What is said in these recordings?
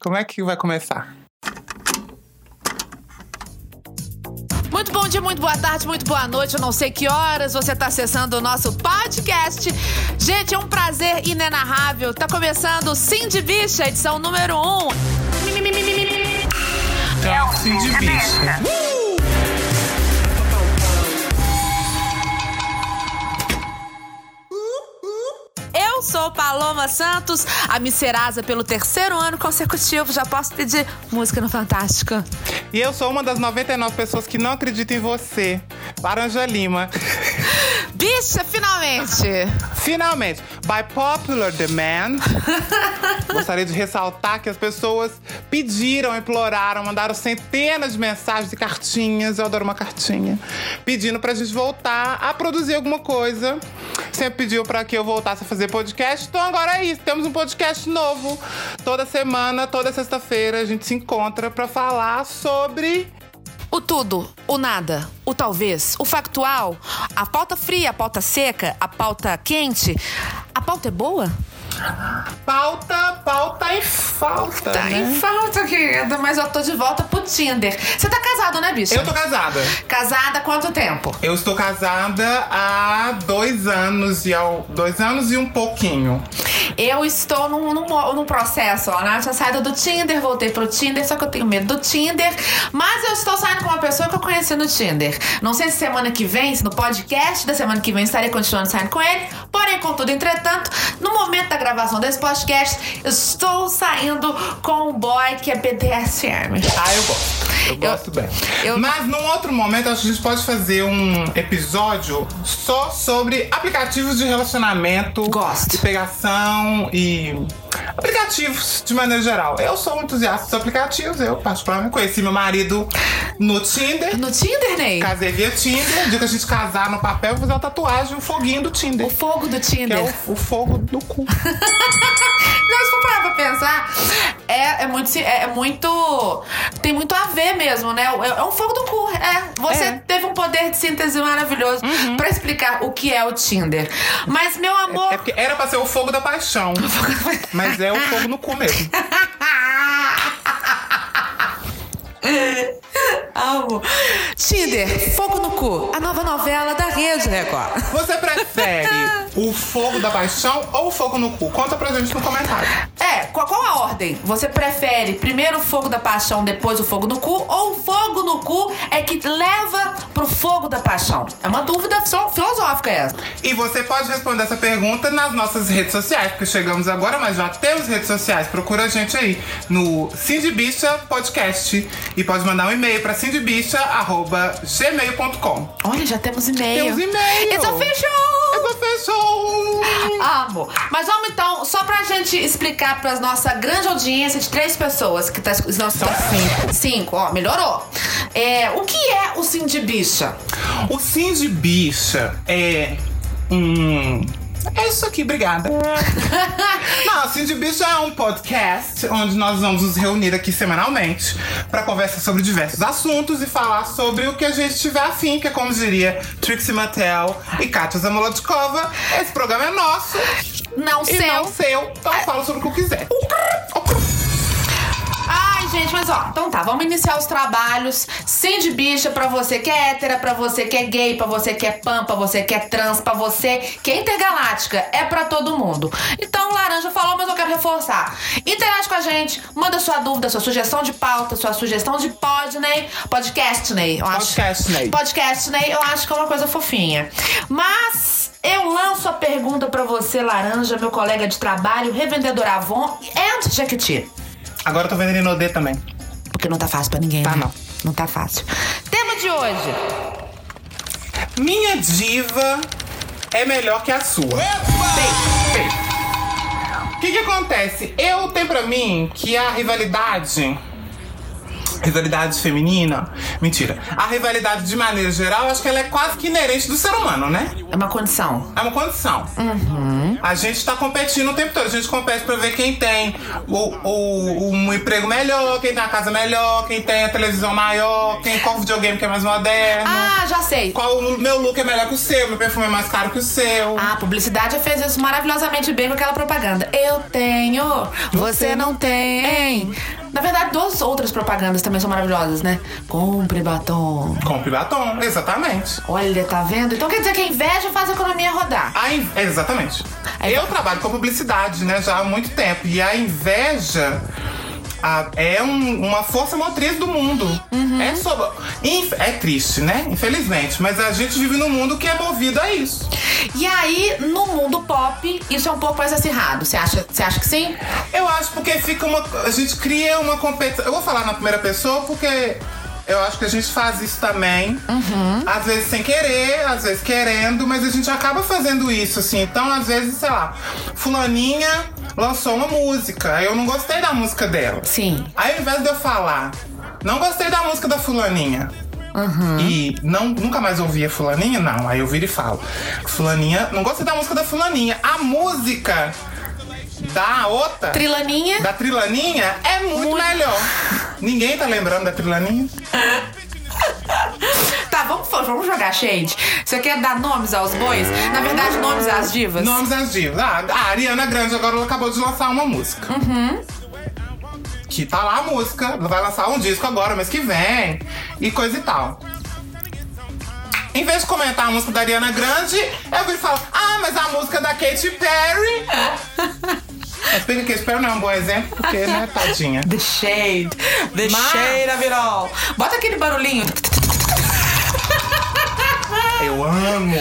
Como é que vai começar? Muito bom dia, muito boa tarde, muito boa noite. Eu não sei que horas você está acessando o nosso podcast. Gente, é um prazer inenarrável. Tá começando o Sim de Bicha, edição número 1. Um. É o Sim de Bicha. Sou Paloma Santos, a miserasa pelo terceiro ano consecutivo. Já posso pedir música no Fantástico. E eu sou uma das 99 pessoas que não acreditam em você. Laranja Lima. Bicha, finalmente! Finalmente, by popular demand, gostaria de ressaltar que as pessoas pediram, imploraram, mandaram centenas de mensagens e cartinhas. Eu adoro uma cartinha. Pedindo pra gente voltar a produzir alguma coisa. Sempre pediu pra que eu voltasse a fazer podcast. Então agora é isso. Temos um podcast novo. Toda semana, toda sexta-feira, a gente se encontra pra falar sobre O tudo, o nada, o talvez, o factual, a pauta fria, a pauta seca, a pauta quente. A pauta é boa? Pauta, pauta em falta. Tá né? em falta, querida, mas eu tô de volta pro Tinder. Você tá casado, né, bicha? Eu tô casada. Casada há quanto tempo? Eu estou casada há dois anos e ao, dois anos e um pouquinho. Eu estou num, num, num processo, ó, né? Eu tinha saído do Tinder, voltei pro Tinder, só que eu tenho medo do Tinder. Mas eu estou saindo com uma pessoa que eu conheci no Tinder. Não sei se semana que vem, se no podcast da semana que vem estarei continuando saindo com ele. Porém, contudo, entretanto, no momento da gravação desse podcast, eu estou saindo com um boy que é BDSM. Ah, eu gosto. Eu gosto bem. eu- Mas num outro momento, acho que a gente pode fazer um episódio só sobre aplicativos de relacionamento. Gosto. E pegação e aplicativos de maneira geral. Eu sou um entusiasta dos aplicativos. Eu, particularmente, conheci meu marido no Tinder. No Tinder, Ney? Casei via Tinder. No dia que a gente casar no papel, eu vou fazer uma tatuagem, um foguinho do Tinder. O fogo do Que Tinder. é o, o fogo do cu. Não, se for parar pra pensar, é, é muito. É, é muito. Tem muito a ver mesmo, né? É, é um fogo do cu. É. Você É. teve um poder de síntese maravilhoso pra explicar o que é o Tinder. Mas, meu amor. É porque era pra ser o fogo da paixão. Mas é o fogo no cu mesmo. Amo. Tinder, Fogo no Cu, a nova novela da Rede Record. Você prefere o fogo da paixão ou o fogo no cu? Conta pra gente no comentário. É, qual, qual a ordem? Você prefere primeiro o fogo da paixão, depois o fogo no cu? Ou o fogo no cu é que leva pro fogo da paixão? É uma dúvida só filosófica essa. E você pode responder essa pergunta nas nossas redes sociais, porque chegamos agora, mas já temos redes sociais. Procura a gente aí no Cindy Bicha Podcast e pode mandar um e-mail pra cindybicha.gmail.com. Olha, já temos e-mail. Temos e-mail. It's official! Essa fechou! Amo. Mas vamos então, só pra gente explicar pra nossa grande audiência de três pessoas que tá nossos São cinco. Cinco, ó, melhorou. É, o que é o Sim de Bicha? O Cindy Bicha é um. É isso aqui, obrigada. Não, o Cindy Bicha é um podcast onde nós vamos nos reunir aqui semanalmente pra conversar sobre diversos assuntos e falar sobre o que a gente tiver afim, que é como diria Trixie Mattel e Katia Zamolodkova. Esse programa é nosso Não e seu. não seu, então fala sobre o que eu quiser. Gente, mas ó, então tá, vamos iniciar os trabalhos. Sim de bicha pra você que é hétera, pra você que é gay, pra você que é pan, pra você que é trans, pra você que é intergaláctica. É pra todo mundo. Então, Laranja falou, mas eu quero reforçar. Interage com a gente, manda sua dúvida, sua sugestão de pauta, sua sugestão de pod, Ney. Podcast, Ney. Eu acho. Podcast, Ney. Podcast, Ney, eu acho que é uma coisa fofinha. Mas eu lanço a pergunta pra você, Laranja, meu colega de trabalho, revendedor Avon and Jequiti. Agora eu tô vendendo Inodê também. Porque não tá fácil pra ninguém, Tá, né? não. Não tá fácil. Tema de hoje. Minha diva é melhor que a sua. O que que acontece? Eu tenho pra mim que a rivalidade. Rivalidade feminina. Mentira. A rivalidade, de maneira geral, acho que ela é quase que inerente do ser humano, né? É uma condição. É uma condição. A gente tá competindo o tempo todo. A gente compete pra ver quem tem o, o, um emprego melhor, quem tem a casa melhor, quem tem a televisão maior, quem qual videogame que é mais moderno. Ah, já sei. Qual o meu look é melhor que o seu, meu perfume é mais caro que o seu. A publicidade fez isso maravilhosamente bem com aquela propaganda. Eu tenho, você não tem. Na verdade, duas outras propagandas também são maravilhosas, né? Compre batom. Compre batom, exatamente. Olha, tá vendo? Então quer dizer que a inveja faz a economia rodar. A in- Exatamente. Aí- Eu trabalho com publicidade, né, já há muito tempo. E a inveja a- é um- uma força motriz do mundo. Uhum. É, sobre, é triste, né? Infelizmente. Mas a gente vive num mundo que é movido a isso. E aí, no mundo pop, isso é um pouco mais acirrado. Você acha, você acha que sim? Eu acho porque fica uma. A gente cria uma competição. Eu vou falar na primeira pessoa porque. Eu acho que a gente faz isso também. Às vezes sem querer, às vezes querendo, mas a gente acaba fazendo isso, assim. Então, às vezes, sei lá, Fulaninha lançou uma música. aí Eu não gostei da música dela. Sim. Aí, ao invés de eu falar, não gostei da música da Fulaninha. E não, nunca mais ouvi a Fulaninha, não. Aí eu viro e falo: Fulaninha, não gostei da música da Fulaninha. A música da outra. Trilaninha. Da Trilaninha é muito, melhor. Ninguém tá lembrando da Trilaninha? Vamos, jogar shade. Você quer dar nomes aos bois? Na verdade, nomes às divas? Nomes das divas. Ah, a Ariana Grande agora ela acabou de lançar uma música. Que tá lá a música. Ela vai lançar um disco agora, mês que vem. E coisa e tal. Em vez de comentar a música da Ariana Grande, eu viro falar: Ah, mas a música da Katy Perry. Que a Katy Perry não é um bom exemplo, porque, né, tadinha. The shade. The Mas- shade of it all. Bota aquele barulhinho. Eu amo.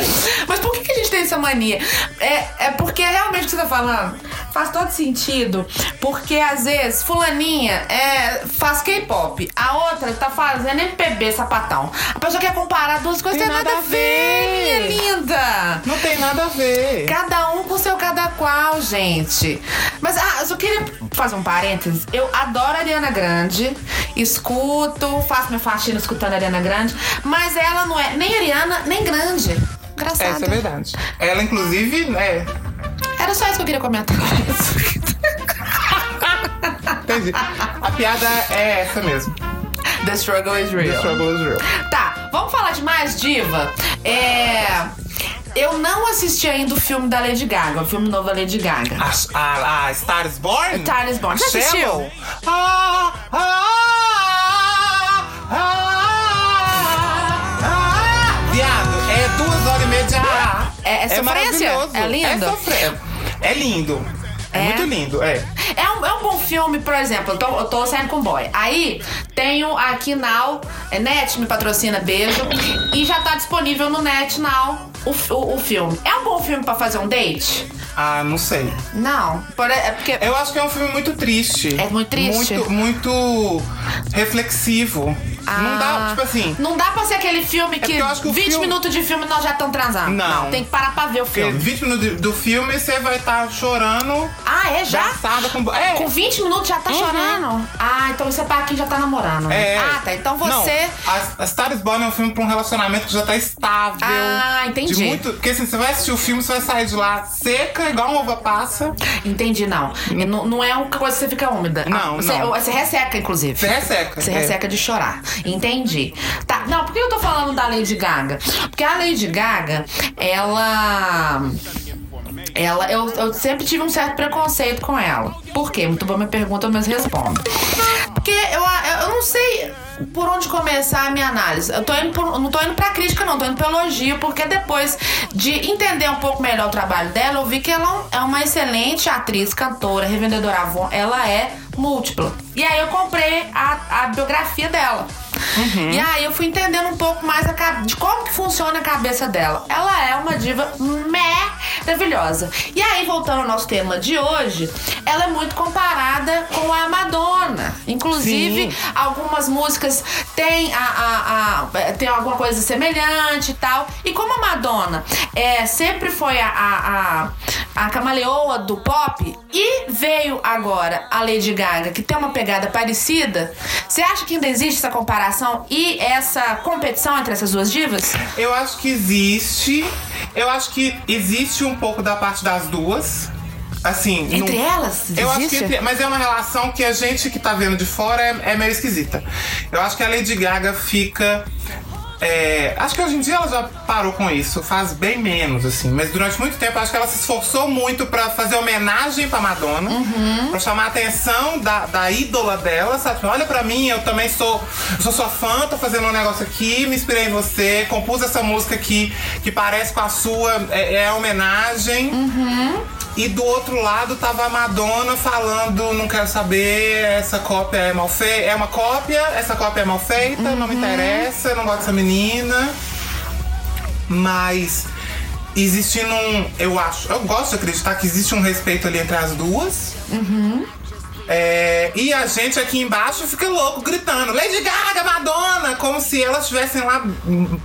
Mas por que, a gente tem essa mania? É, é porque realmente o que você tá falando faz todo sentido. Porque às vezes, fulaninha é, faz K-pop, a outra tá fazendo MPB sapatão. A pessoa quer comparar duas coisas, Tem tem nada, nada a ver, ver. minha linda. Não tem nada a ver. Cada um com seu cada qual, gente. Mas ah, eu só queria fazer um parênteses. Eu adoro a Ariana Grande, escuto, faço minha faxina escutando a Ariana Grande, mas ela não é nem Ariana, nem grande. Engraçado. Essa é verdade. Ela, inclusive, né. Era só isso que eu queria comentar. Entendi. A piada é essa mesmo. The struggle is The real. struggle is real. Tá, vamos falar de mais diva? É. Eu não assisti ainda o filme da Lady Gaga, o filme novo da Lady Gaga. A, a, a Star is Born? A Star is Born. Você assistiu? Ah, ah, ah, ah. Viado, é duas horas e meia de ar. É- é sofrência? maravilhoso. É lindo? É, sofrê- é lindo. É, É? muito lindo, é. É um, é um bom filme, por exemplo, eu tô, eu tô saindo com boy. Aí tenho aqui Now, é Net me patrocina, beijo. E já tá disponível no Net Now o, o, o filme. É um bom filme pra fazer um date? Ah, não sei. Não. Por- é porque. Eu acho que é um filme muito triste. É muito triste? Muito, muito reflexivo. Não dá, Ah, tipo assim. Não dá pra ser aquele filme que, porque eu acho que o 20 filme- minutos de filme nós já estamos transando. Não. Tem que parar pra ver o Porque filme. 20 minutos do filme você vai estar chorando, Ah, é já? com. É. Com 20 minutos já tá chorando? Ah, então isso é pra quem já tá namorando. né? É. Ah, tá. Então você. Não, a, a Star is Born é um filme pra um relacionamento que já tá estável. Ah, entendi. De muito, porque assim, você vai assistir o filme, você vai sair de lá seca, igual uma uva passa. Entendi, não. Não, não é uma coisa que você fica úmida. Não, você, não. Você resseca, inclusive. Você resseca. Você é. resseca de chorar. Entendi. Tá, não, por que eu tô falando da Lady Gaga? Porque a Lady Gaga, ela. Ela, eu, eu sempre tive um certo preconceito com ela. Por quê? Muito boa minha pergunta, mas respondo. Porque eu, eu não sei por onde começar a minha análise. Eu tô indo por- não tô indo pra crítica, não, tô indo pro elogio, porque depois de entender um pouco melhor o trabalho dela, eu vi que ela é uma excelente atriz, cantora, revendedora. Ela é múltipla. E aí eu comprei a, a biografia dela. E aí eu fui entendendo um pouco mais de como funciona a cabeça dela. Ela é uma diva maravilhosa. E aí, voltando ao nosso tema de hoje, ela é muito comparada com a Madonna. Inclusive, Sim. algumas músicas têm, a, a- a- tem alguma coisa semelhante e tal. E como a Madonna é, sempre foi a, a, a, a camaleoa do pop e veio agora a Lady Gaga, que tem uma pegada parecida, você acha que ainda existe essa comparação e essa competição entre essas duas divas? Eu acho que existe. Eu acho que existe um pouco da parte das duas. Assim. Entre não- elas? Eu acho que Existe? entre- mas é uma relação que a gente que tá vendo de fora é, é meio esquisita. Eu acho que a Lady Gaga fica. é, acho que hoje em dia ela já parou com isso, faz bem menos, assim. Mas durante muito tempo acho que ela se esforçou muito pra fazer homenagem pra Madonna, Uhum. pra chamar a atenção da, da ídola dela, sabe? Olha pra mim, eu também sou, eu sou sua fã, tô fazendo um negócio aqui, me inspirei em você, compus essa música aqui que parece com a sua, é, é homenagem. E do outro lado tava a Madonna falando, não quero saber, essa cópia é mal feita. É uma cópia, essa cópia é mal feita, não me interessa, eu não gosto dessa menina. Mas existindo um. Eu acho, eu gosto de acreditar que existe um respeito ali entre as duas. É, e a gente aqui embaixo fica louco, gritando: Lady Gaga, Madonna! Como se elas estivessem lá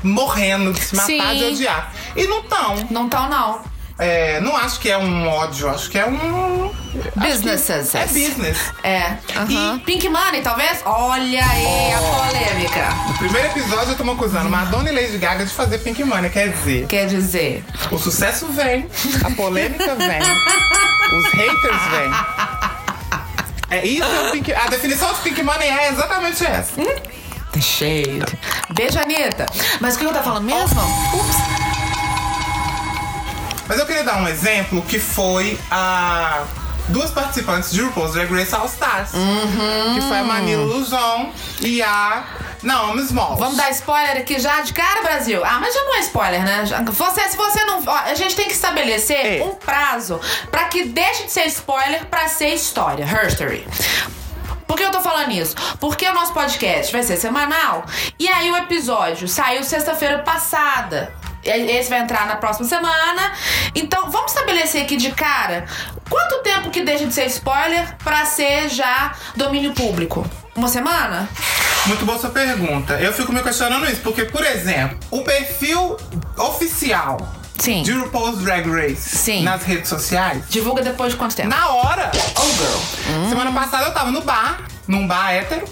morrendo de se matar Sim. de odiar. E não estão. Não tão, não. É, não acho que é um ódio, acho que é um. Businesses. É business. É. aham. Pink Money, talvez? Olha aí a polêmica. No primeiro episódio eu tô me acusando Madonna e Lady Gaga de fazer Pink Money. Quer dizer, Quer dizer. o sucesso vem, a polêmica vem, os haters vêm. É isso é Pink A definição de Pink Money é exatamente essa. The shade. Beijo, Anitta. Mas o que eu tava falando mesmo? Ups. Mas eu queria dar um exemplo que foi a duas participantes de RuPaul's Drag Race All Stars. Que foi a Manila Luzon e a Naomi Smalls. Vamos dar spoiler aqui já de cara, Brasil? Ah, mas já não é spoiler, né? Já- Você, se você não. ó, a gente tem que estabelecer É. um prazo pra que deixe de ser spoiler pra ser história. Herstory. Por que eu tô falando isso? Porque o nosso podcast vai ser semanal. E aí o episódio saiu sexta-feira passada. Esse vai entrar na próxima semana. Então, vamos estabelecer aqui de cara quanto tempo que deixa de ser spoiler pra ser já domínio público? Uma semana? Muito boa sua pergunta. Eu fico me questionando isso, porque, por exemplo, o perfil oficial Sim. de RuPaul's Drag Race Sim. nas redes sociais, Divulga depois de quanto tempo? na hora. Oh, girl. Semana passada eu tava no bar, num bar hétero.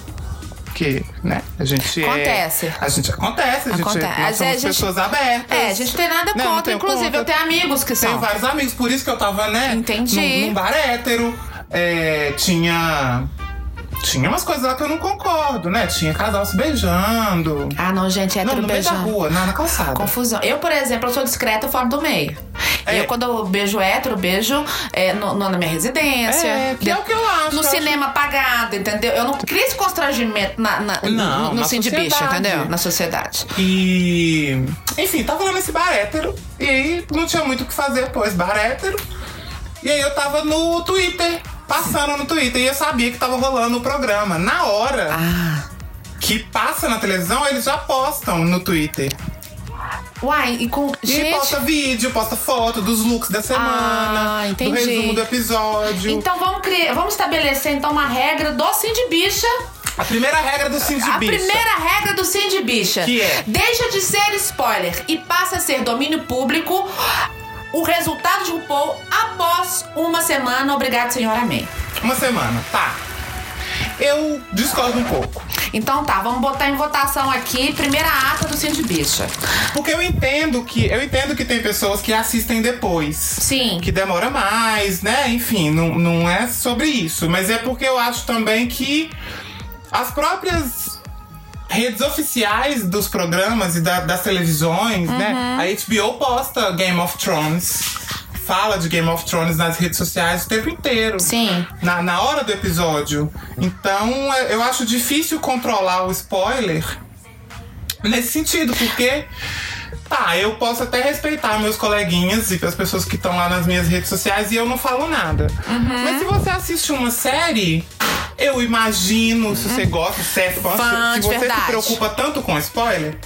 Que, né, a gente Acontece. é... A gente acontece, a gente Acontece. nós é, somos a gente- pessoas abertas. É, a gente tem nada Não, não contra. tenho Inclusive, contra. eu tenho amigos que Tenho são. vários amigos, por isso que eu tava, né? Entendi. Num, num bar hétero. É, tinha. Tinha umas coisas lá que eu não concordo, né? Tinha casal se beijando. Ah, não, gente, não, hétero no meio da beijando. rua, na, na calçada. Confusão. Eu, por exemplo, eu sou discreta fora do meio. É. Eu, quando eu beijo hétero, beijo é, no- no- na minha residência. É, que é o que eu acho. No eu acho- cinema apagado, entendeu? Eu não crio esse constrangimento na, na, Não, no, no de bicha, sociedade. entendeu? Na sociedade. E. Enfim, tava lá nesse bar hétero. E aí não tinha muito o que fazer, pois, bar hétero. E aí eu tava no Twitter, passando no Twitter. E eu sabia que tava rolando o programa. Na hora Ah. que passa na televisão, eles já postam no Twitter. Uai, e com. E gente. posta vídeo, posta foto dos looks da semana, Ah, entendi. do resumo do episódio. Então vamos criar, vamos estabelecer então uma regra do sim de bicha. a primeira regra do Cindy A Bicha. primeira regra do sim de bicha. Que é? Deixa de ser spoiler e passa a ser domínio público o resultado de RuPaul após uma semana. Obrigado, senhor. Amém. Uma semana, tá. Eu discordo um pouco. Então tá, vamos botar em votação aqui, primeira ata do de bicha. Porque eu entendo que eu entendo que tem pessoas que assistem depois. Sim. Que demora mais, né? Enfim, não, não é sobre isso. Mas é porque eu acho também que as próprias redes oficiais dos programas e da- das televisões, Uhum. né? A HBO posta Game of Thrones. Fala de Game of Thrones nas redes sociais o tempo inteiro. Sim. Na, na hora do episódio. Então, é- eu acho difícil controlar o spoiler nesse sentido, porque. Tá, eu posso até respeitar meus coleguinhas e as pessoas que estão lá nas minhas redes sociais e eu não falo nada. Uhum. Mas se você assiste uma série, eu imagino, se você gosta, se é fã. Fã, se você verdade. se preocupa tanto com spoiler,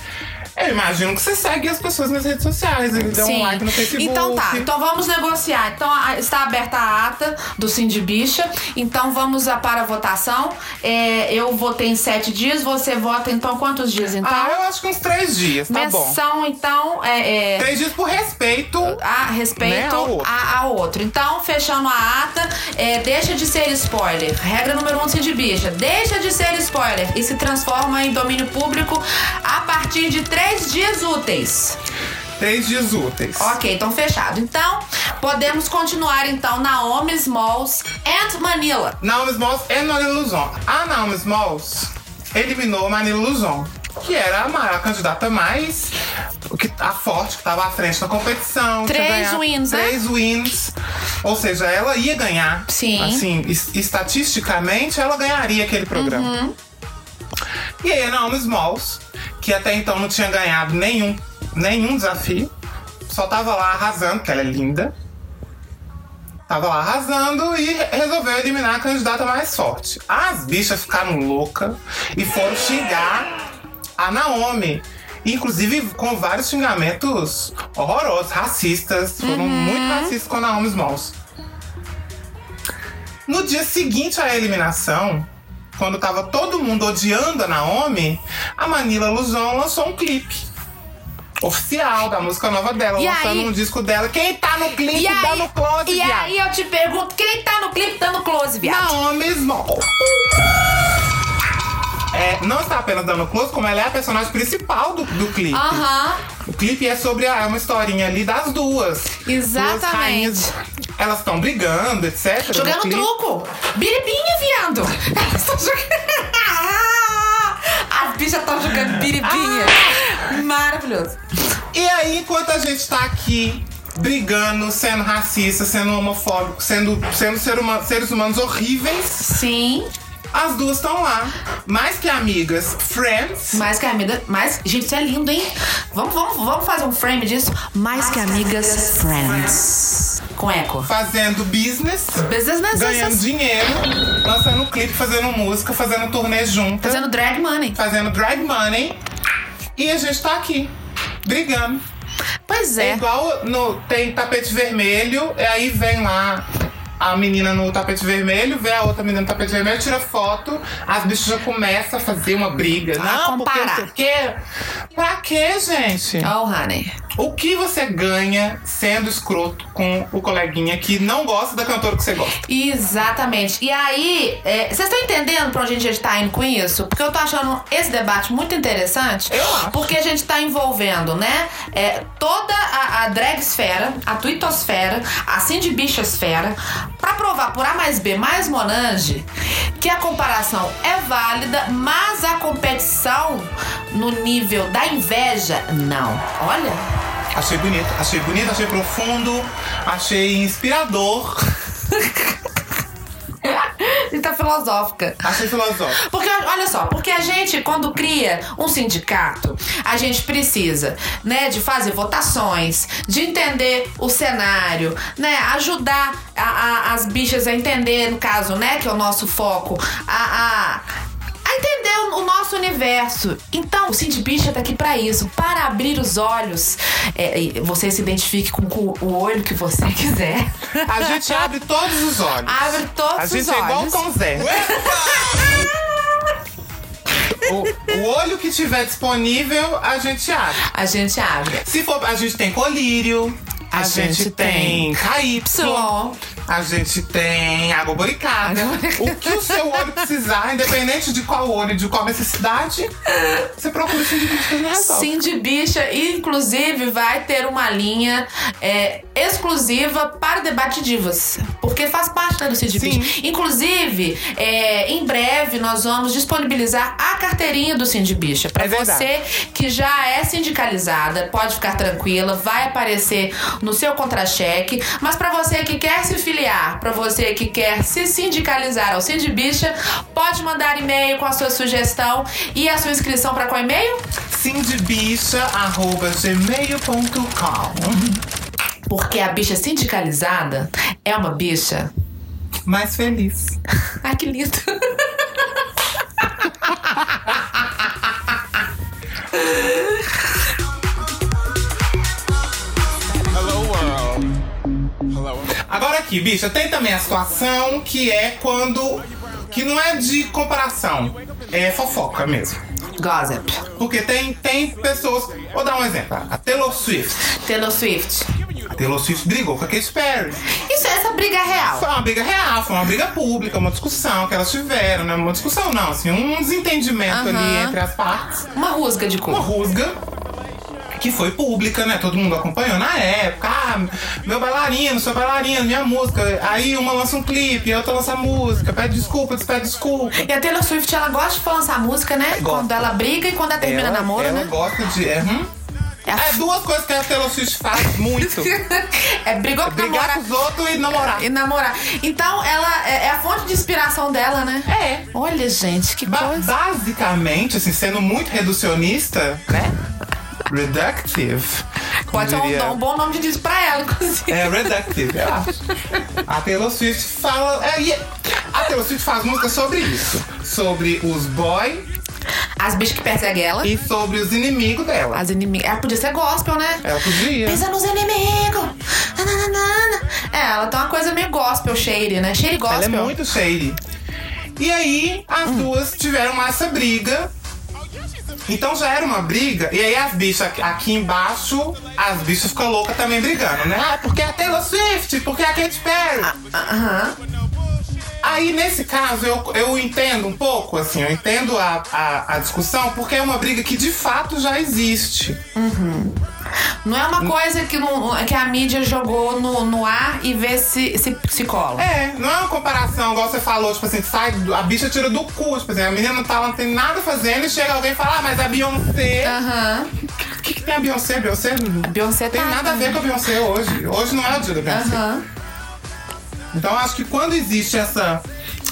eu imagino que você segue as pessoas nas redes sociais, eles dão um like no Facebook. Então tá, então vamos negociar. Então está aberta a ata do Sim de Bicha. Então vamos a- para a votação. É, eu votei em sete dias, você vota então quantos dias então? Ah, eu acho que uns três dias, tá bom. Menção, então, é, é, Três dias por respeito. a respeito Né, ao outro. a- ao outro. Então, fechando a ata, é, deixa de ser spoiler. Regra número um, Sim de Bicha. Deixa de ser spoiler e se transforma em domínio público a partir de três dias úteis. Três dias úteis. Ok, então fechado. Então, podemos continuar então Naomi Smalls and Manila. Naomi Smalls e Manila Luzon. A Naomi Smalls eliminou Manila Luzon, que era a maior candidata mais. Que, a forte, que estava à frente na competição. Três wins, né? Três wins. Ou seja, ela ia ganhar. Sim. Assim, es- estatisticamente, ela ganharia aquele programa. Uhum. E aí a Naomi Smalls, que até então não tinha ganhado nenhum, nenhum desafio, só tava lá arrasando, porque ela é linda. Tava lá arrasando e re- resolveu eliminar a candidata mais forte. As bichas ficaram loucas e foram xingar a Naomi. Inclusive com vários xingamentos horrorosos, racistas. Foram muito racistas com a Naomi Smalls. No dia seguinte à eliminação, quando tava todo mundo odiando a Naomi, a Manila Luzon lançou um clipe. Oficial da música nova dela, E lançando aí- um disco dela. Quem tá no clipe E aí, dando close, e viado? aí eu te pergunto, quem tá no clipe dando close, viado? Naomi Small. É, não está apenas dando close, como ela é a personagem principal do, do clipe. Aham. O clipe é sobre a, é uma historinha ali das duas. Exatamente. Duas rainhas. Elas estão brigando, etc. Jogando truco. Biribinha, viado. Elas estão jogando. As bichas estão jogando biribinha. Ah! Maravilhoso. E aí, enquanto a gente tá aqui brigando, sendo racista, sendo homofóbico, sendo, sendo ser huma- seres humanos horríveis, Sim. As duas estão lá. Mais que amigas, friends. Mais que amiga. Mais... Gente, isso é lindo, hein? Vamos, vamos, vamos fazer um frame disso. Mais que amigas, friends. Com eco. Fazendo business, Business ganhando necessary. dinheiro, lançando clipe, fazendo música, fazendo turnê juntas, Fazendo drag money. fazendo drag money. E a gente tá aqui, brigando. Pois É é. igual no, tem tapete vermelho, e aí vem lá a menina no tapete vermelho, vê a outra menina no tapete vermelho, tira foto, as bichas já começam a fazer uma briga. Não, porque não sei o quê. Pra quê, gente? Oh, honey. O que você ganha sendo escroto com o coleguinha que não gosta da cantora que você gosta? Exatamente. E aí, é, vocês estão entendendo pra onde a gente tá indo com isso? Porque eu tô achando esse debate muito interessante. Eu acho. Porque a gente tá envolvendo, né? é, toda a, a dragsfera, a twittosfera, a Cindy Bichasfera, pra provar por A mais B mais Monange que a comparação é válida, mas a competição no nível da inveja, não. Olha. Achei bonito, achei bonito, achei profundo, achei inspirador, Ele tá filosófica. achei filosófico. Porque, olha só, porque a gente, quando cria um sindicato, a gente precisa, né, de fazer votações, de entender o cenário, né, ajudar a- a- as bichas a entender, no caso, né, que é o nosso foco, a a entender o, nosso universo. Então, o Cindy Bicha tá aqui pra isso, para abrir os olhos. É, você se identifique com o, olho que você quiser. A gente abre todos os olhos. Abre todos A os gente é igual o olhos. Tom Zé. O, o olho que tiver disponível, a gente abre. A gente abre. Se for, a gente tem colírio, a, A gente, gente tem KY. A gente tem água boricada. O que o seu olho precisar, independente de qual olho, de qual necessidade, você procura o sindicato que ele resolve. Cindy Bicha, inclusive, vai ter uma linha é, exclusiva para o debate divas. Porque faz parte né, do Cindy Sim. Bicha. Inclusive, é, em breve nós vamos disponibilizar a carteirinha do Cindy Bicha. Para É você que já é sindicalizada, pode ficar tranquila, vai aparecer no seu contra-cheque. Mas para você que quer se filiar, para você que quer se sindicalizar ao Cindy Bicha, pode mandar e-mail com a sua sugestão e a sua inscrição para qual e-mail? cindybicha.gmail.com Porque a bicha sindicalizada é uma bicha. Mais feliz. Ai, que lindo. aqui, bicha, tem também a situação que é quando. que não é de comparação, é fofoca mesmo. Gossip. Porque tem, tem pessoas. Vou dar um exemplo. A Taylor Swift. Taylor Swift. A Taylor Swift brigou com a Katy Perry. Isso, essa briga é real. Foi uma briga real, foi uma briga pública, uma discussão que elas tiveram, né? Uma discussão não, assim, um desentendimento Aham. ali entre as partes. Uma rusga de Uma cu. rusga. Que foi pública, né? Todo mundo acompanhou na época. Ah, meu bailarino, seu bailarino, minha música. Aí uma lança um clipe, a outra lança música, pede desculpa, pede desculpa. E a Taylor Swift, ela gosta de lançar música, né? Gosta. Quando ela briga e quando ela termina ela, namoro, ela né? gosta de. É, hum? É, a- é duas coisas que a Taylor Swift faz muito. é brigou com Brigar namorar. com os outros e namorar. E namorar. Então, ela é, é a fonte de inspiração dela, né? É. Olha, gente, que Ba- coisa. basicamente, assim, sendo muito reducionista, né? Reductive. Pode ser um, um bom nome de disco pra ela, inclusive. É reductive, eu acho. A Taylor Swift fala. É, e a Taylor Swift faz música sobre isso. Sobre os boys As bichas que perseguem ela. e sobre os inimigos dela. As inimigas. Ela podia ser gospel, né? Ela podia. Pensa nos inimigos. É, ela tem uma coisa meio gospel, shady, né? Shady gospel. Ela é muito shady. E aí, as duas tiveram essa briga. Então já era uma briga. E aí as bichas aqui- embaixo, as bichas ficam loucas também brigando, né? Ah, porque a Taylor Swift, porque a Katy Perry. Aham. Aí, nesse caso, eu, eu entendo um pouco, assim, eu entendo a, a, a discussão, porque é uma briga que de fato já existe. Não é uma coisa que, não, que a mídia jogou no, no ar e vê se, se, se cola. É, não é uma comparação, igual você falou, tipo assim, sai, a bicha tira do cu, tipo assim, a menina não, tá, lá, não tem nada fazendo e chega alguém e fala, ah, mas a Beyoncé. Aham. O que, que tem a Beyoncé? Beyoncé A Beyoncé tem tá. nada a ver com a Beyoncé hoje. Hoje não é o dia da Beyoncé. Aham. Então eu acho que quando existe essa.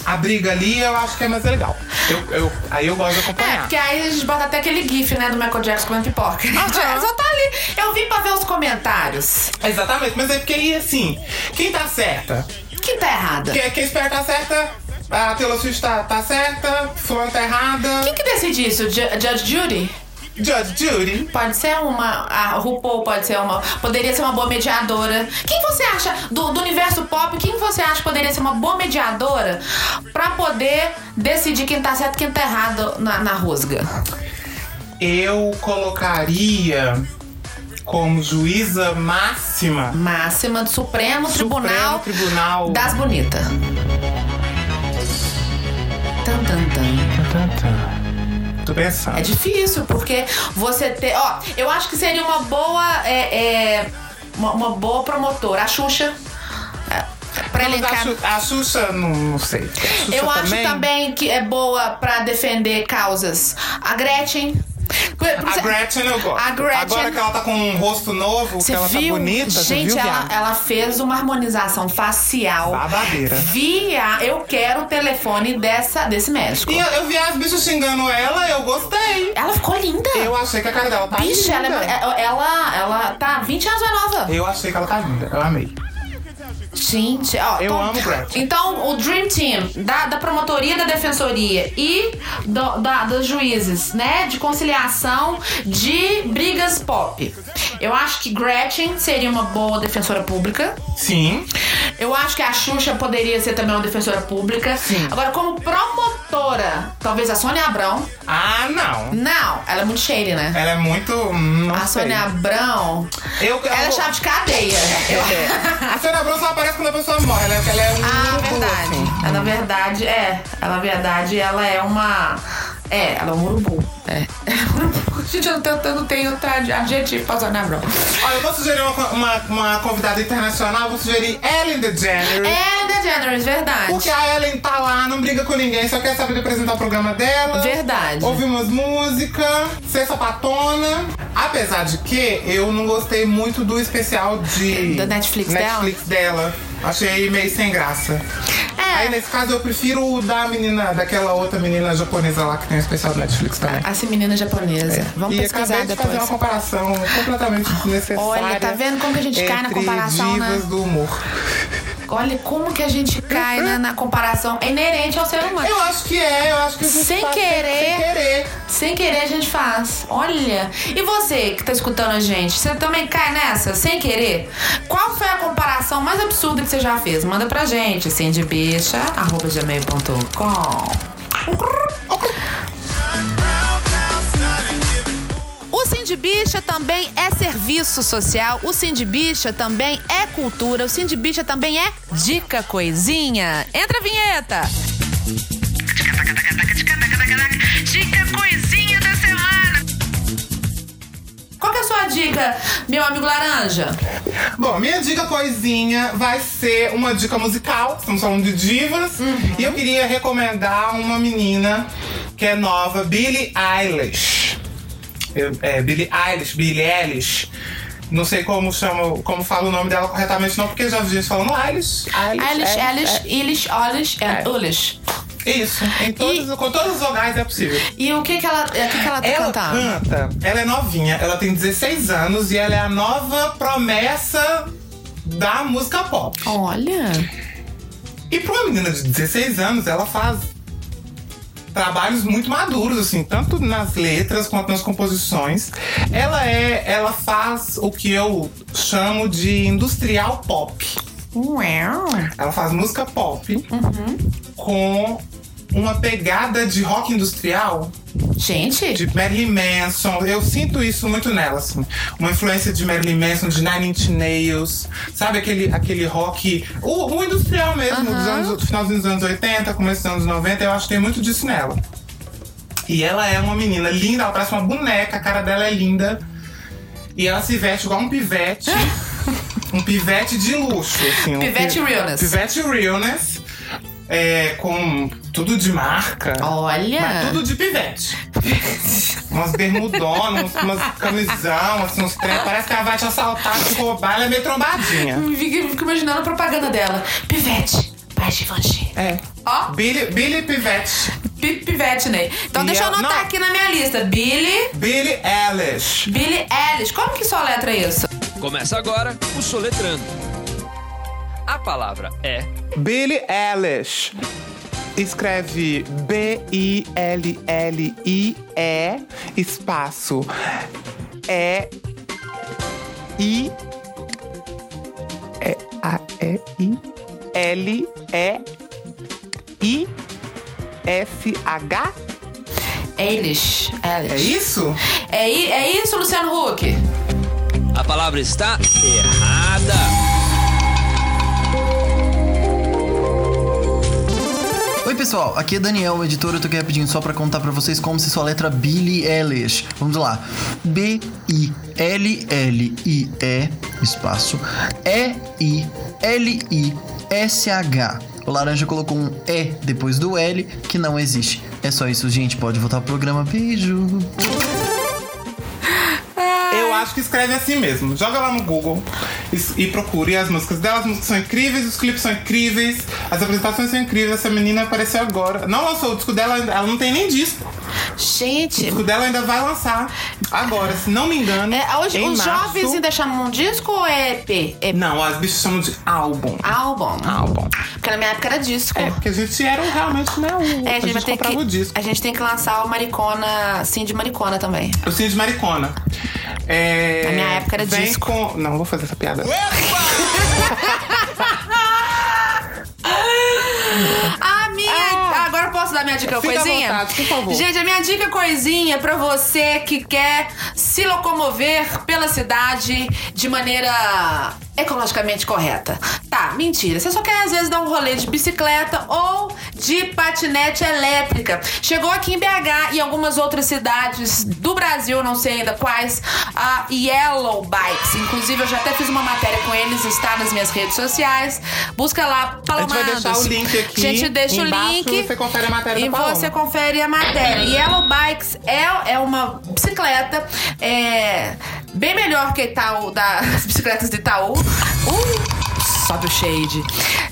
A briga ali, eu acho que é mais legal. Eu, eu- aí eu gosto de É, acompanhar. porque aí a gente bota até aquele gif, né, do Michael Jackson comendo pipoca. Só tá ali. Eu vim pra ver os comentários. Exatamente, mas é porque aí assim, quem tá certa? Quem tá errada? Quem, quem espera tá certa, a Taylor Swift tá, tá certa, fulano tá errada. Quem que decide isso? Ju- Judge Judy? Judge Judy. Pode ser uma. A RuPaul pode ser uma. Poderia ser uma boa mediadora. Quem você acha, do, do universo pop, quem você acha que poderia ser uma boa mediadora pra poder decidir quem tá certo e quem tá errado na, na rusga? Eu colocaria como juíza máxima Máxima do Supremo, Tribunal Supremo Tribunal. das Bonitas. Tan, É difícil, porque você ter. Ó, eu acho que seria uma boa. é, é, uma, uma boa promotora. A Xuxa. é, Pra Mas elencar. a, Xu- a Xuxa, não, não sei. Xuxa Eu acho também que é boa pra defender causas. A Gretchen. Por- por A Gretchen eu gosto. A Gretchen- Agora que ela tá com um rosto novo, Você que ela viu? tá bonita, Gente, viu, ela, ela fez uma harmonização facial. Babadeira. Via, eu quero o telefone dessa, desse médico. E eu, eu vi as bichas xingando ela, eu gostei. Ela ficou linda. Eu achei que a cara dela tá Bicha, linda. ela, é- ela, ela tá 20 anos mais nova. Eu achei que ela tá linda, eu amei. Gente, ó. Eu então, amo Gretchen. Então, o Dream Team da, da promotoria da defensoria e do- da, dos juízes, né? De conciliação de brigas pop. Eu acho que Gretchen seria uma boa defensora pública. Sim. Eu acho que a Xuxa poderia ser também uma defensora pública. Sim. Agora, como promotora, talvez a Sônia Abrão. Ah, não. Não, ela é muito shady, né? Ela é muito. hum, A. Sônia Abrão. Eu, eu Ela é chave de cadeia. Eu- A Sônia Abrão só aparece quando a pessoa morre, ela, ela é um. Ah, urubu, verdade. assim. Na verdade, é. Ela, na verdade, ela é uma. É, ela é um urubu. É. Gente, eu não tenho, eu não tenho outro adjetivo pra Sônia Abrão. Olha, eu vou sugerir uma, uma, uma convidada internacional, vou sugerir Ellen DeGeneres. Ellen DeGeneres, verdade. Porque a Ellen tá lá, não briga com ninguém, só quer saber de apresentar o programa dela. Verdade. Ouvir umas músicas, ser sapatona. Apesar de que eu não gostei muito do especial de. Da Netflix Netflix dela. Achei meio sem graça. É. Aí nesse caso eu prefiro o da menina, daquela outra menina japonesa lá que tem um especial da Netflix também. Essa menina japonesa. Vamos e pesquisar acabei de fazer depois. uma comparação completamente desnecessária. Olha, tá vendo como que a gente cai na comparação, né? divas do humor. Olha como que a gente cai né, na comparação. É inerente ao ser humano. Eu acho que é, eu acho que a gente Sem faz querer. Sem querer. Sem querer a gente faz. Olha. E você que tá escutando a gente, você também cai nessa, sem querer? Qual foi a comparação mais absurda que você já fez? Manda pra gente, cindybicha.gmail.com O Cindy Bicha também é serviço social, o Cindy Bicha também é cultura, o Cindy Bicha também é dica coisinha. Entra a vinheta! Dica coisinha da semana. Qual que é a sua dica, meu amigo Laranja? Bom, minha dica coisinha vai ser uma dica musical. Estamos falando de divas. Uhum. E eu queria recomendar uma menina que é nova, Billie Eilish. Eu- é, Billie Eilish, Billie Eilish. Não sei como chama, como fala o nome dela corretamente, não, porque já vi gente falando Eilish. Eilish, Eilish, Eilish, é. Eilish, Eilish and É. Ulish. Isso, em todos, com todos os vogais é possível. E o que que ela, o que que ela tá Ela cantando? canta, ela é novinha, ela tem 16 anos e ela é a nova promessa da música pop. Olha. E pra uma menina de 16 anos, ela faz trabalhos muito maduros, assim, tanto nas letras quanto nas composições. Ela é, ela faz o que eu chamo de industrial pop. Uau. Ela faz música pop com uma pegada de rock industrial Gente, de Marilyn Manson. Eu sinto isso muito nela, assim. Uma influência de Marilyn Manson, de Nine Inch Nails. Sabe aquele, aquele rock... O, o industrial mesmo, dos anos, do finalzinho dos anos 80, começo dos anos 90. Eu acho que tem muito disso nela. E ela é uma menina linda, ela parece uma boneca. A cara dela é linda. E ela se veste igual um pivete. um pivete de luxo, assim. um Pivete pi- realness. Pivete realness. É, com tudo de marca. olha. Mas tudo de pivete. umas bermudonas, umas, umas camisão, assim, uns trem. Parece que ela vai te assaltar, te roubar, ela é meio trombadinha. Fico, fico imaginando a propaganda dela. Pivete, by Givenchy. É. Ó, Billy, Billy Pivete. pi- Pivete, Ney. Então E deixa eu anotar não. aqui na minha lista. Billy, Billy Eilish. Billy Eilish. Como que só letra isso? Começa agora o Soletrando. A palavra é Billy Eilish. Escreve B-I-L-L-I-E espaço E I E A E I L E I S H Eilish. É isso? É, é isso, Luciano Huck? a palavra está errada. Oi pessoal, aqui é Daniel, o editor. Eu tô aqui rapidinho só pra contar pra vocês como se sua letra Billie Eilish. Vamos lá. B I L L I E espaço E I L I S H. O laranja colocou um E depois do L que não existe. É só isso, gente. Pode voltar pro programa. Beijo. Acho que escreve assim mesmo. Joga lá no Google e, e procure as músicas dela. As músicas são incríveis, os clipes são incríveis, as apresentações são incríveis. Essa menina apareceu agora. Não lançou o disco dela, ela não tem nem disco. O Gente, disco dela ainda vai lançar agora, se não me engano. é, hoje, em os março. jovens ainda chamam disco ou é EP? EP. Não, as bichas chamam de álbum. Álbum. Álbum. Porque na minha época era disco. É, porque a gente era realmente, né? O, É, a gente vai ter comprava que, o disco. A gente tem que lançar o Maricona, sim, de Maricona também. O Cine de Maricona. É, Na minha época era vem disco. Com... Não, vou fazer essa piada. A minha. Ah. agora eu posso dar minha dica Fica coisinha? vontade, por favor. Gente, a minha dica coisinha é pra você que quer se locomover pela cidade de maneira ecologicamente correta. Tá, mentira. Você só quer às vezes dar um rolê de bicicleta ou de patinete elétrica. Chegou aqui em BH e algumas outras cidades do Brasil, não sei ainda quais, a Yellow Bikes. Inclusive, eu já até fiz uma matéria com eles, está nas minhas redes sociais. Busca lá, A gente vai deixar o link aqui. A gente deixa o embaixo, link. Você confere a matéria E você confere a matéria. Yellow Bikes é, é uma bicicleta é, bem melhor que Itaú, das bicicletas de Itaú. Uh, sobe o shade.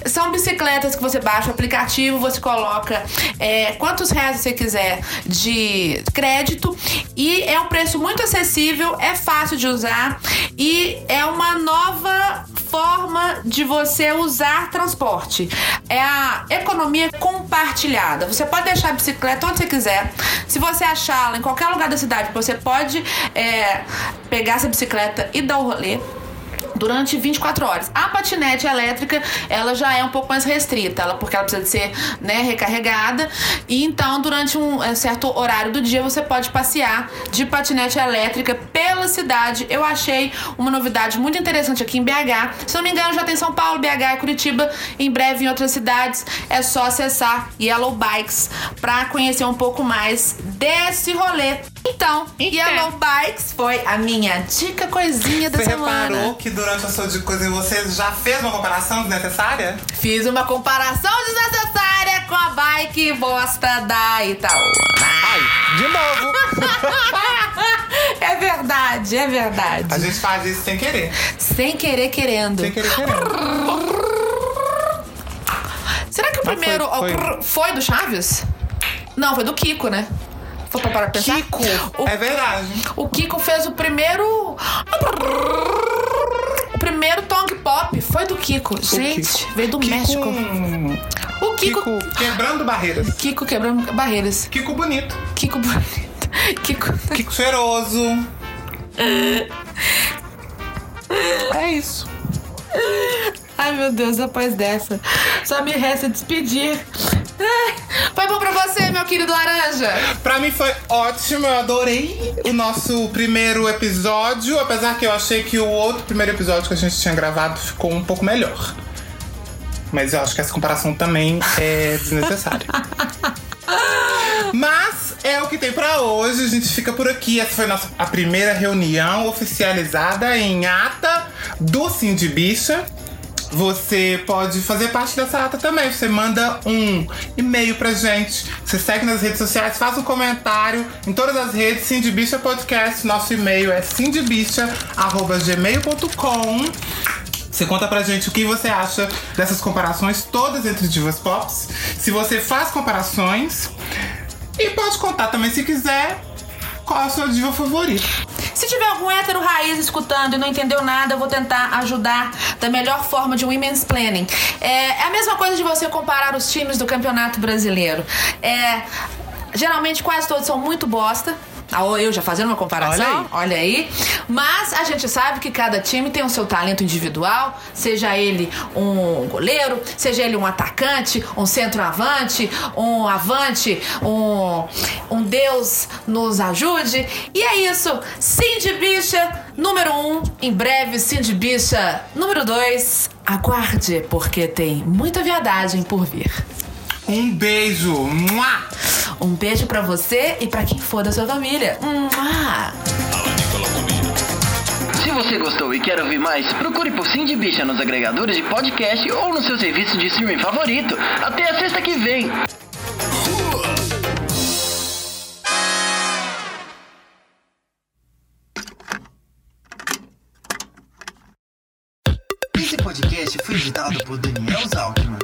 São bicicletas que você baixa o aplicativo, você coloca é, quantos reais você quiser de crédito e é um preço muito acessível, é fácil de usar e é uma nova forma de você usar transporte. É a economia compartilhada. Você pode deixar a bicicleta onde você quiser. Se você achá-la em qualquer lugar da cidade, você pode é, pegar essa bicicleta e dar o rolê durante 24 horas. A patinete elétrica, ela já é um pouco mais restrita, ela, porque ela precisa de ser né, recarregada. E então, durante um é, certo horário do dia, você pode passear de patinete elétrica pela cidade. Eu achei uma novidade muito interessante aqui em BH. Se não me engano, já tem São Paulo, BH e Curitiba. Em breve em outras cidades. É só acessar Yellow Bikes para conhecer um pouco mais desse rolê. Então, Yellow Bikes foi a minha dica coisinha da Você semana. reparou que durante a sua de coisa você já fez uma comparação desnecessária? Fiz uma comparação desnecessária com a bike bosta da Itaú. Ai, de novo! É verdade, é A verdade. gente faz isso sem querer. Sem querer, querendo. Sem querer querendo. Será que o Mas primeiro foi- foi- foi do Chaves? Não, foi do Kiko, né? Pra pensar? Kiko! O, É verdade. o Kiko fez o primeiro. O primeiro Tong Pop foi do Kiko. Gente, Kiko. veio do Kiko- México. O Kiko. Kiko quebrando barreiras. Kiko quebrando barreiras. Kiko bonito. Kiko bonito. Kiko. Kiko cheiroso. É isso. Ai, meu Deus, depois dessa. Só me resta despedir. Foi bom pra você, meu querido Laranja? Pra mim foi ótimo, eu adorei o nosso primeiro episódio, apesar que eu achei que o outro primeiro episódio que a gente tinha gravado ficou um pouco melhor. Mas eu acho que essa comparação também é desnecessária. Mas é o que tem pra hoje, a gente fica por aqui. Essa foi a nossa, a primeira reunião oficializada em ata do Cindy Bicha. Você pode fazer parte dessa ata também. Você manda um e-mail pra gente. Você segue nas redes sociais, faz um comentário em todas as redes. Cindy Bicha Podcast. Nosso e-mail é cindybicha.gmail.com. Você conta pra gente o que você acha dessas comparações todas entre divas pops. Se você faz comparações. E pode contar também, se quiser, qual a sua diva favorita. Se tiver algum hétero raiz escutando e não entendeu nada, eu vou tentar ajudar da melhor forma de women's planning. É, é a mesma coisa de você comparar os times do Campeonato Brasileiro. É, geralmente quase todos são muito bosta. Ah, Eu já fazendo uma comparação, olha aí. Mas a gente sabe que cada time tem o seu talento individual, seja ele um goleiro, seja ele um atacante, um centroavante, um avante, um, um Deus nos ajude. E é isso. Cindy Bicha, número um. Em breve, Cindy Bicha, número dois. Aguarde, porque tem muita viadagem por vir. Um beijo! Mua! Um beijo pra você e pra quem for da sua família. Mua! Se você gostou e quer ouvir mais, procure por Cindy Bicha nos agregadores de podcast ou no seu serviço de streaming favorito. Até a sexta que vem! Esse podcast foi editado por Daniel Zalkman.